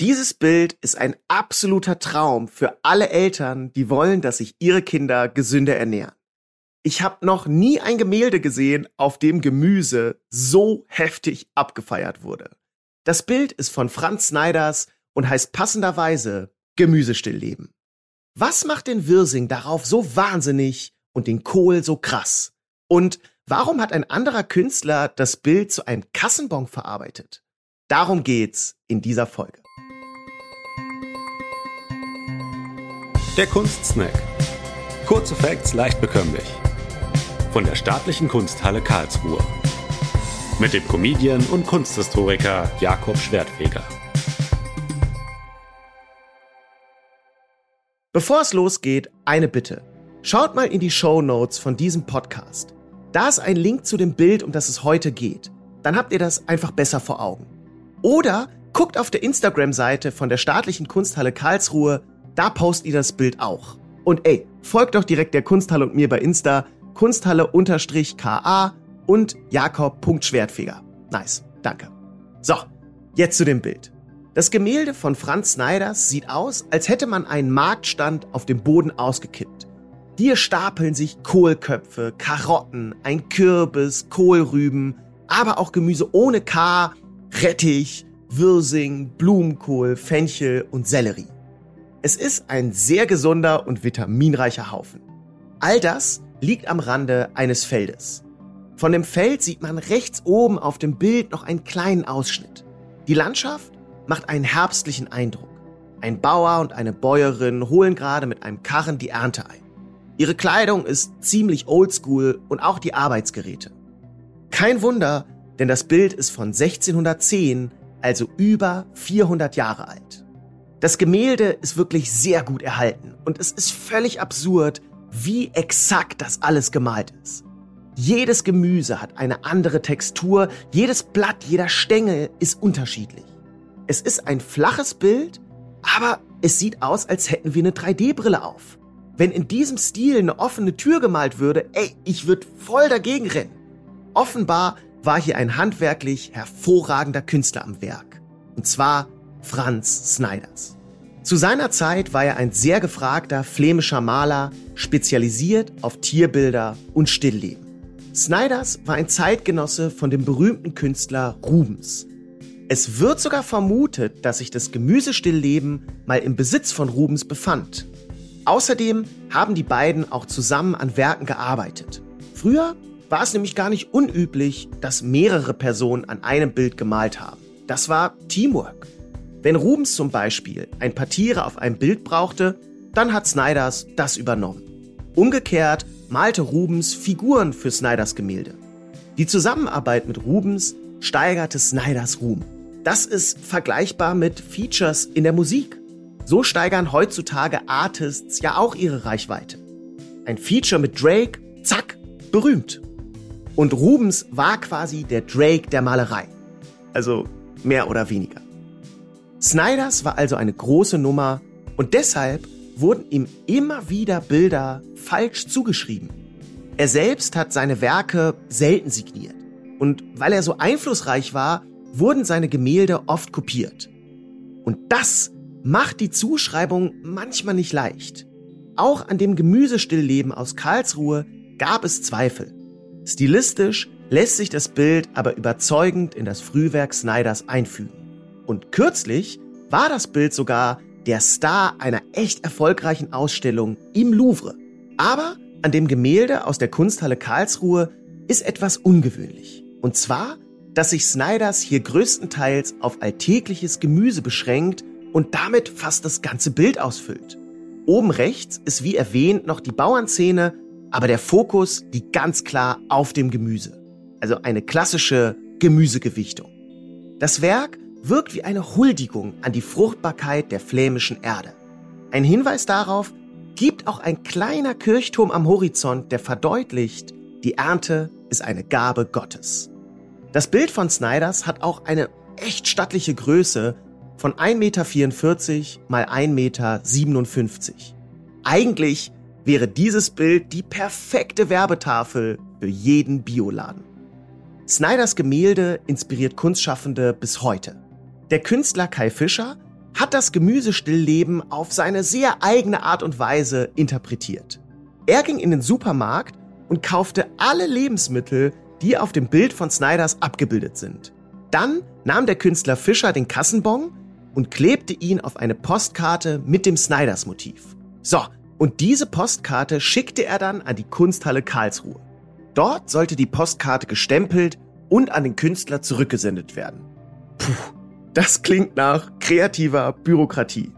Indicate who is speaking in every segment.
Speaker 1: Dieses Bild ist ein absoluter Traum für alle Eltern, die wollen, dass sich ihre Kinder gesünder ernähren. Ich habe noch nie ein Gemälde gesehen, auf dem Gemüse so heftig abgefeiert wurde. Das Bild ist von Franz Snyders und heißt passenderweise Gemüsestillleben. Was macht den Wirsing darauf so wahnsinnig und den Kohl so krass? Und warum hat ein anderer Künstler das Bild zu einem Kassenbon verarbeitet? Darum geht's in dieser Folge.
Speaker 2: Der Kunstsnack. Kurze Facts leicht bekömmlich. Von der Staatlichen Kunsthalle Karlsruhe. Mit dem Comedian und Kunsthistoriker Jakob Schwertfeger.
Speaker 1: Bevor es losgeht, eine Bitte. Schaut mal in die Show Notes von diesem Podcast. Da ist ein Link zu dem Bild, um das es heute geht. Dann habt ihr das einfach besser vor Augen. Oder guckt auf der Instagram-Seite von der Staatlichen Kunsthalle Karlsruhe da postet ihr das Bild auch. Und ey, folgt doch direkt der Kunsthalle und mir bei Insta, Kunsthalle-KA und Jakob.schwertfeger. Nice, danke. So, jetzt zu dem Bild. Das Gemälde von Franz Snyders sieht aus, als hätte man einen Marktstand auf dem Boden ausgekippt. Hier stapeln sich Kohlköpfe, Karotten, ein Kürbis, Kohlrüben, aber auch Gemüse ohne K, Rettich, Wirsing, Blumenkohl, Fenchel und Sellerie. Es ist ein sehr gesunder und vitaminreicher Haufen. All das liegt am Rande eines Feldes. Von dem Feld sieht man rechts oben auf dem Bild noch einen kleinen Ausschnitt. Die Landschaft macht einen herbstlichen Eindruck. Ein Bauer und eine Bäuerin holen gerade mit einem Karren die Ernte ein. Ihre Kleidung ist ziemlich oldschool und auch die Arbeitsgeräte. Kein Wunder, denn das Bild ist von 1610, also über 400 Jahre alt. Das Gemälde ist wirklich sehr gut erhalten und es ist völlig absurd, wie exakt das alles gemalt ist. Jedes Gemüse hat eine andere Textur, jedes Blatt, jeder Stängel ist unterschiedlich. Es ist ein flaches Bild, aber es sieht aus, als hätten wir eine 3D-Brille auf. Wenn in diesem Stil eine offene Tür gemalt würde, ey, ich würde voll dagegen rennen. Offenbar war hier ein handwerklich hervorragender Künstler am Werk. Und zwar Franz Snyders. Zu seiner Zeit war er ein sehr gefragter flämischer Maler, spezialisiert auf Tierbilder und Stillleben. Snyders war ein Zeitgenosse von dem berühmten Künstler Rubens. Es wird sogar vermutet, dass sich das Gemüsestillleben mal im Besitz von Rubens befand. Außerdem haben die beiden auch zusammen an Werken gearbeitet. Früher war es nämlich gar nicht unüblich, dass mehrere Personen an einem Bild gemalt haben. Das war Teamwork. Wenn Rubens zum Beispiel ein paar Tiere auf einem Bild brauchte, dann hat Snyders das übernommen. Umgekehrt malte Rubens Figuren für Snyders Gemälde. Die Zusammenarbeit mit Rubens steigerte Snyders Ruhm. Das ist vergleichbar mit Features in der Musik. So steigern heutzutage Artists ja auch ihre Reichweite. Ein Feature mit Drake, zack, berühmt. Und Rubens war quasi der Drake der Malerei. Also mehr oder weniger. Snyders war also eine große Nummer und deshalb wurden ihm immer wieder Bilder falsch zugeschrieben. Er selbst hat seine Werke selten signiert. Und weil er so einflussreich war, wurden seine Gemälde oft kopiert. Und das macht die Zuschreibung manchmal nicht leicht. Auch an dem Gemüsestillleben aus Karlsruhe gab es Zweifel. Stilistisch lässt sich das Bild aber überzeugend in das Frühwerk Snyders einfügen. Und kürzlich war das Bild sogar der Star einer echt erfolgreichen Ausstellung im Louvre. Aber an dem Gemälde aus der Kunsthalle Karlsruhe ist etwas ungewöhnlich. Und zwar, dass sich Snyders hier größtenteils auf alltägliches Gemüse beschränkt und damit fast das ganze Bild ausfüllt. Oben rechts ist wie erwähnt noch die Bauernszene, aber der Fokus liegt ganz klar auf dem Gemüse. Also eine klassische Gemüsegewichtung. Das Werk wirkt wie eine Huldigung an die Fruchtbarkeit der flämischen Erde. Ein Hinweis darauf gibt auch ein kleiner Kirchturm am Horizont, der verdeutlicht, die Ernte ist eine Gabe Gottes. Das Bild von Snyders hat auch eine echt stattliche Größe von 1,44 Meter mal 1,57 Meter. Eigentlich wäre dieses Bild die perfekte Werbetafel für jeden Bioladen. Snyders Gemälde inspiriert Kunstschaffende bis heute. Der Künstler Kai Fischer hat das Gemüsestillleben auf seine sehr eigene Art und Weise interpretiert. Er ging in den Supermarkt und kaufte alle Lebensmittel, die auf dem Bild von Snyders abgebildet sind. Dann nahm der Künstler Fischer den Kassenbon und klebte ihn auf eine Postkarte mit dem Snyders-Motiv. So, und diese Postkarte schickte er dann an die Kunsthalle Karlsruhe. Dort sollte die Postkarte gestempelt und an den Künstler zurückgesendet werden. Puh, das klingt nach kreativer Bürokratie.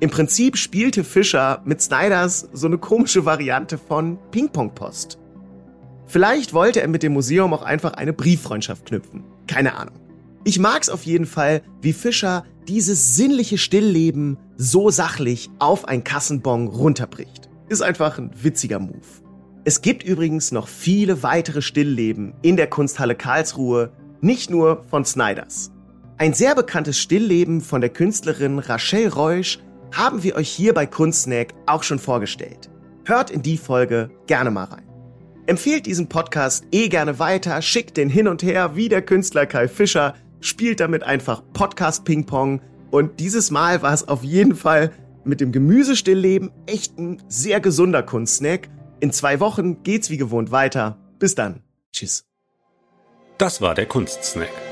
Speaker 1: Im Prinzip spielte Fischer mit Snyders so eine komische Variante von Ping-Pong-Post. Vielleicht wollte er mit dem Museum auch einfach eine Brieffreundschaft knüpfen. Keine Ahnung. Ich mag's auf jeden Fall, wie Fischer dieses sinnliche Stillleben so sachlich auf ein Kassenbon runterbricht. Ist einfach ein witziger Move. Es gibt übrigens noch viele weitere Stillleben in der Kunsthalle Karlsruhe, nicht nur von Snyders. Ein sehr bekanntes Stillleben von der Künstlerin Rachel Reusch haben wir euch hier bei Kunstsnack auch schon vorgestellt. Hört in die Folge gerne mal rein. Empfehlt diesen Podcast eh gerne weiter, schickt den hin und her wie der Künstler Kai Fischer, spielt damit einfach Podcast Ping Pong und dieses Mal war es auf jeden Fall mit dem Gemüsestillleben echt ein sehr gesunder Kunstsnack. In zwei Wochen geht's wie gewohnt weiter. Bis dann. Tschüss.
Speaker 2: Das war der Kunstsnack.